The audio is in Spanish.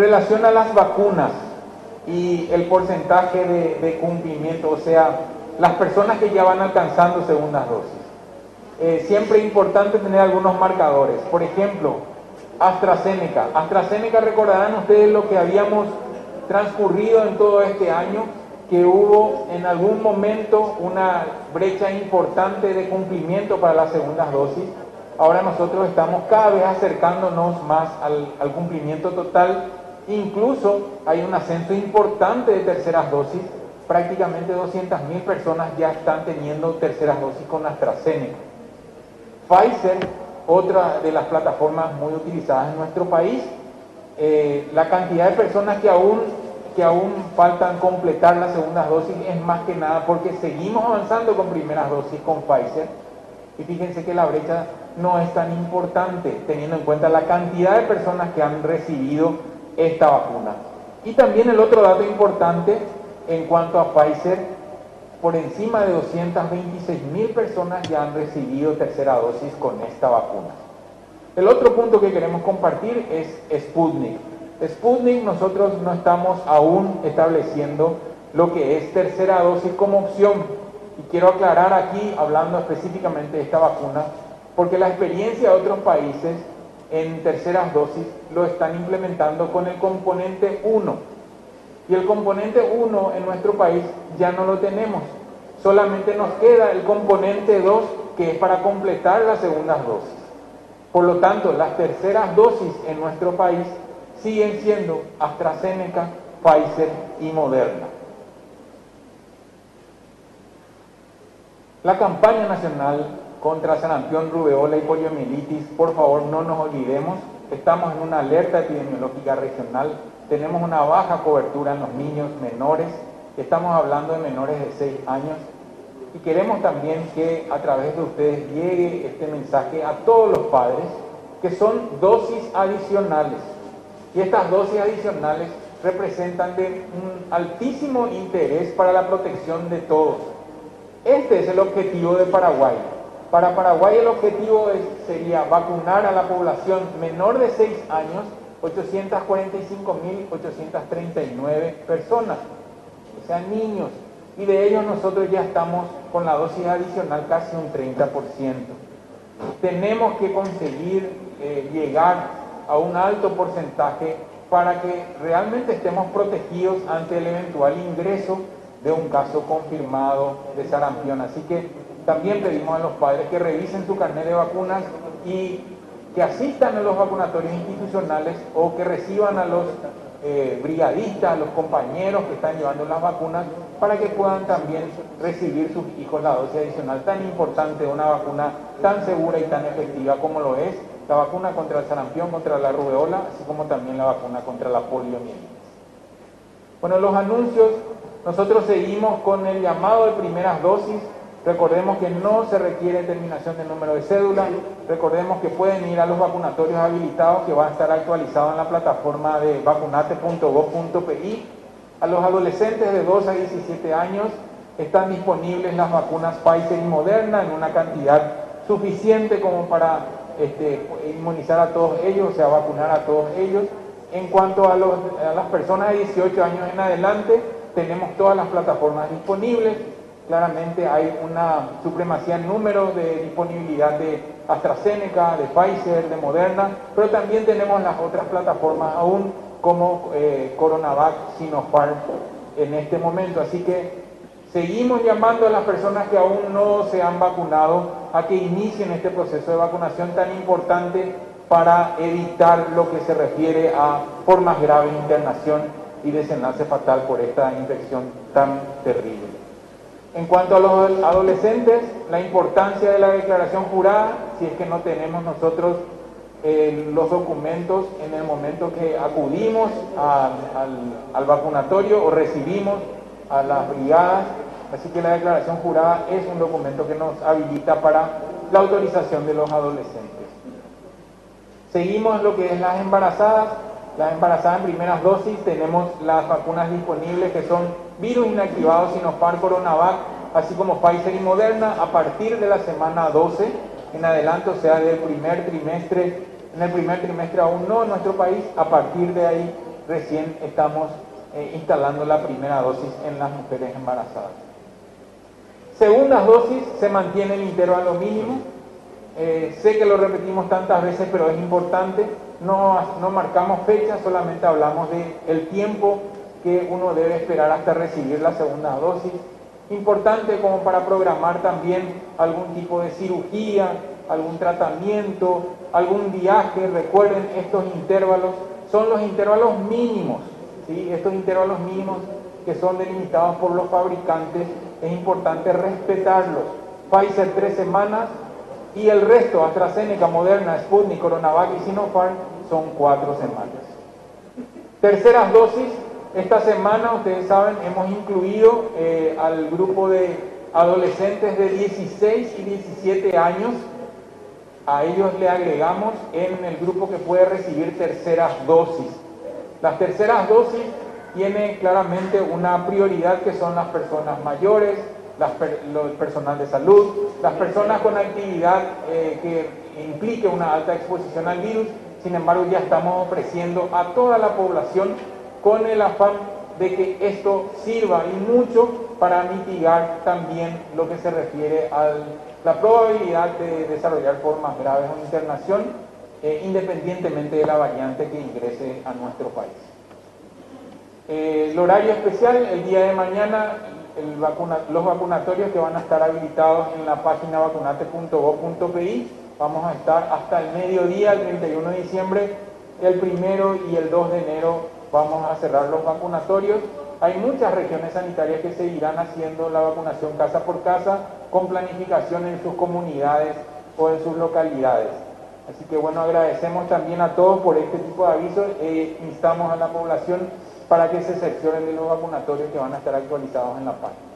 relación a las vacunas y el porcentaje de, de cumplimiento, o sea, las personas que ya van alcanzando segundas dosis. Eh, siempre es importante tener algunos marcadores. Por ejemplo, AstraZeneca. AstraZeneca, recordarán ustedes lo que habíamos transcurrido en todo este año, que hubo en algún momento una brecha importante de cumplimiento para las segundas dosis. Ahora nosotros estamos cada vez acercándonos más al, al cumplimiento total. Incluso hay un ascenso importante de terceras dosis. Prácticamente 200.000 personas ya están teniendo terceras dosis con AstraZeneca. Pfizer, otra de las plataformas muy utilizadas en nuestro país, eh, la cantidad de personas que aún, que aún faltan completar las segundas dosis es más que nada porque seguimos avanzando con primeras dosis con Pfizer y fíjense que la brecha no es tan importante teniendo en cuenta la cantidad de personas que han recibido esta vacuna. Y también el otro dato importante en cuanto a Pfizer por encima de 226 mil personas ya han recibido tercera dosis con esta vacuna. El otro punto que queremos compartir es Sputnik. Sputnik nosotros no estamos aún estableciendo lo que es tercera dosis como opción. Y quiero aclarar aquí, hablando específicamente de esta vacuna, porque la experiencia de otros países en terceras dosis lo están implementando con el componente 1 y el componente 1 en nuestro país ya no lo tenemos. Solamente nos queda el componente 2 que es para completar las segundas dosis. Por lo tanto, las terceras dosis en nuestro país siguen siendo AstraZeneca, Pfizer y Moderna. La campaña nacional contra sarampión, rubeola y poliomielitis, por favor no nos olvidemos, estamos en una alerta epidemiológica regional tenemos una baja cobertura en los niños menores, estamos hablando de menores de 6 años, y queremos también que a través de ustedes llegue este mensaje a todos los padres, que son dosis adicionales. Y estas dosis adicionales representan de un altísimo interés para la protección de todos. Este es el objetivo de Paraguay. Para Paraguay el objetivo sería vacunar a la población menor de 6 años 845.839 personas, o sea, niños, y de ellos nosotros ya estamos con la dosis adicional casi un 30%. Tenemos que conseguir eh, llegar a un alto porcentaje para que realmente estemos protegidos ante el eventual ingreso de un caso confirmado de sarampión. Así que también pedimos a los padres que revisen su carnet de vacunas y que asistan a los vacunatorios institucionales o que reciban a los eh, brigadistas, a los compañeros que están llevando las vacunas, para que puedan también recibir sus hijos la dosis adicional tan importante, una vacuna tan segura y tan efectiva como lo es la vacuna contra el sarampión, contra la rubeola, así como también la vacuna contra la poliomielitis. Bueno, los anuncios, nosotros seguimos con el llamado de primeras dosis Recordemos que no se requiere terminación del número de cédula. Recordemos que pueden ir a los vacunatorios habilitados que van a estar actualizados en la plataforma de vacunate.gov.pi. A los adolescentes de 2 a 17 años están disponibles las vacunas Pfizer y Moderna en una cantidad suficiente como para este, inmunizar a todos ellos, o sea, vacunar a todos ellos. En cuanto a, a las personas de 18 años en adelante, tenemos todas las plataformas disponibles claramente hay una supremacía en número de disponibilidad de AstraZeneca, de Pfizer, de Moderna, pero también tenemos las otras plataformas aún como eh, Coronavac, Sinopharm en este momento. Así que seguimos llamando a las personas que aún no se han vacunado a que inicien este proceso de vacunación tan importante para evitar lo que se refiere a formas graves de internación y desenlace fatal por esta infección tan terrible. En cuanto a los adolescentes, la importancia de la declaración jurada, si es que no tenemos nosotros eh, los documentos en el momento que acudimos al, vacunatorio o recibimos a las brigadas, así que la declaración jurada es un documento que nos habilita para la autorización de los adolescentes. Seguimos lo que es las embarazadas, las embarazadas en primeras dosis, tenemos las vacunas disponibles que son virus inactivados Sinopharm Coronavac, así como Pfizer y Moderna, a partir de la semana 12 en adelante, o sea, del primer trimestre, en el primer trimestre aún no en nuestro país, a partir de ahí recién estamos eh, instalando la primera dosis en las mujeres embarazadas. Segundas dosis, se mantiene el intervalo mínimo. Eh, sé que lo repetimos tantas veces, pero es importante. No, no marcamos fecha, solamente hablamos de el tiempo que uno debe esperar hasta recibir la segunda dosis. Importante como para programar también algún tipo de cirugía, algún tratamiento, algún viaje. Recuerden, estos intervalos son los intervalos mínimos. ¿sí? Estos intervalos mínimos que son delimitados por los fabricantes, es importante respetarlos. Pfizer tres semanas y el resto, AstraZeneca, Moderna, Sputnik, Coronavac y Sinopharm, son cuatro semanas. Terceras dosis, esta semana, ustedes saben, hemos incluido eh, al grupo de adolescentes de 16 y 17 años. A ellos le agregamos en el grupo que puede recibir terceras dosis. Las terceras dosis tienen claramente una prioridad que son las personas mayores, las personal de salud, las personas con actividad eh, que implique una alta exposición al virus. Sin embargo, ya estamos ofreciendo a toda la población con el afán de que esto sirva y mucho para mitigar también lo que se refiere a la probabilidad de desarrollar formas graves o internación, eh, independientemente de la variante que ingrese a nuestro país. Eh, el horario especial, el día de mañana, los vacunatorios que van a estar habilitados en la página vacunate.gov.pi, vamos a estar hasta el mediodía, el 31 de diciembre, el primero y el 2 de enero vamos a cerrar los vacunatorios. Hay muchas regiones sanitarias que seguirán haciendo la vacunación casa por casa con planificación en sus comunidades o en sus localidades. Así que bueno, agradecemos también a todos por este tipo de avisos e instamos a la población para que se seccionen de los vacunatorios que van a estar actualizados en la página.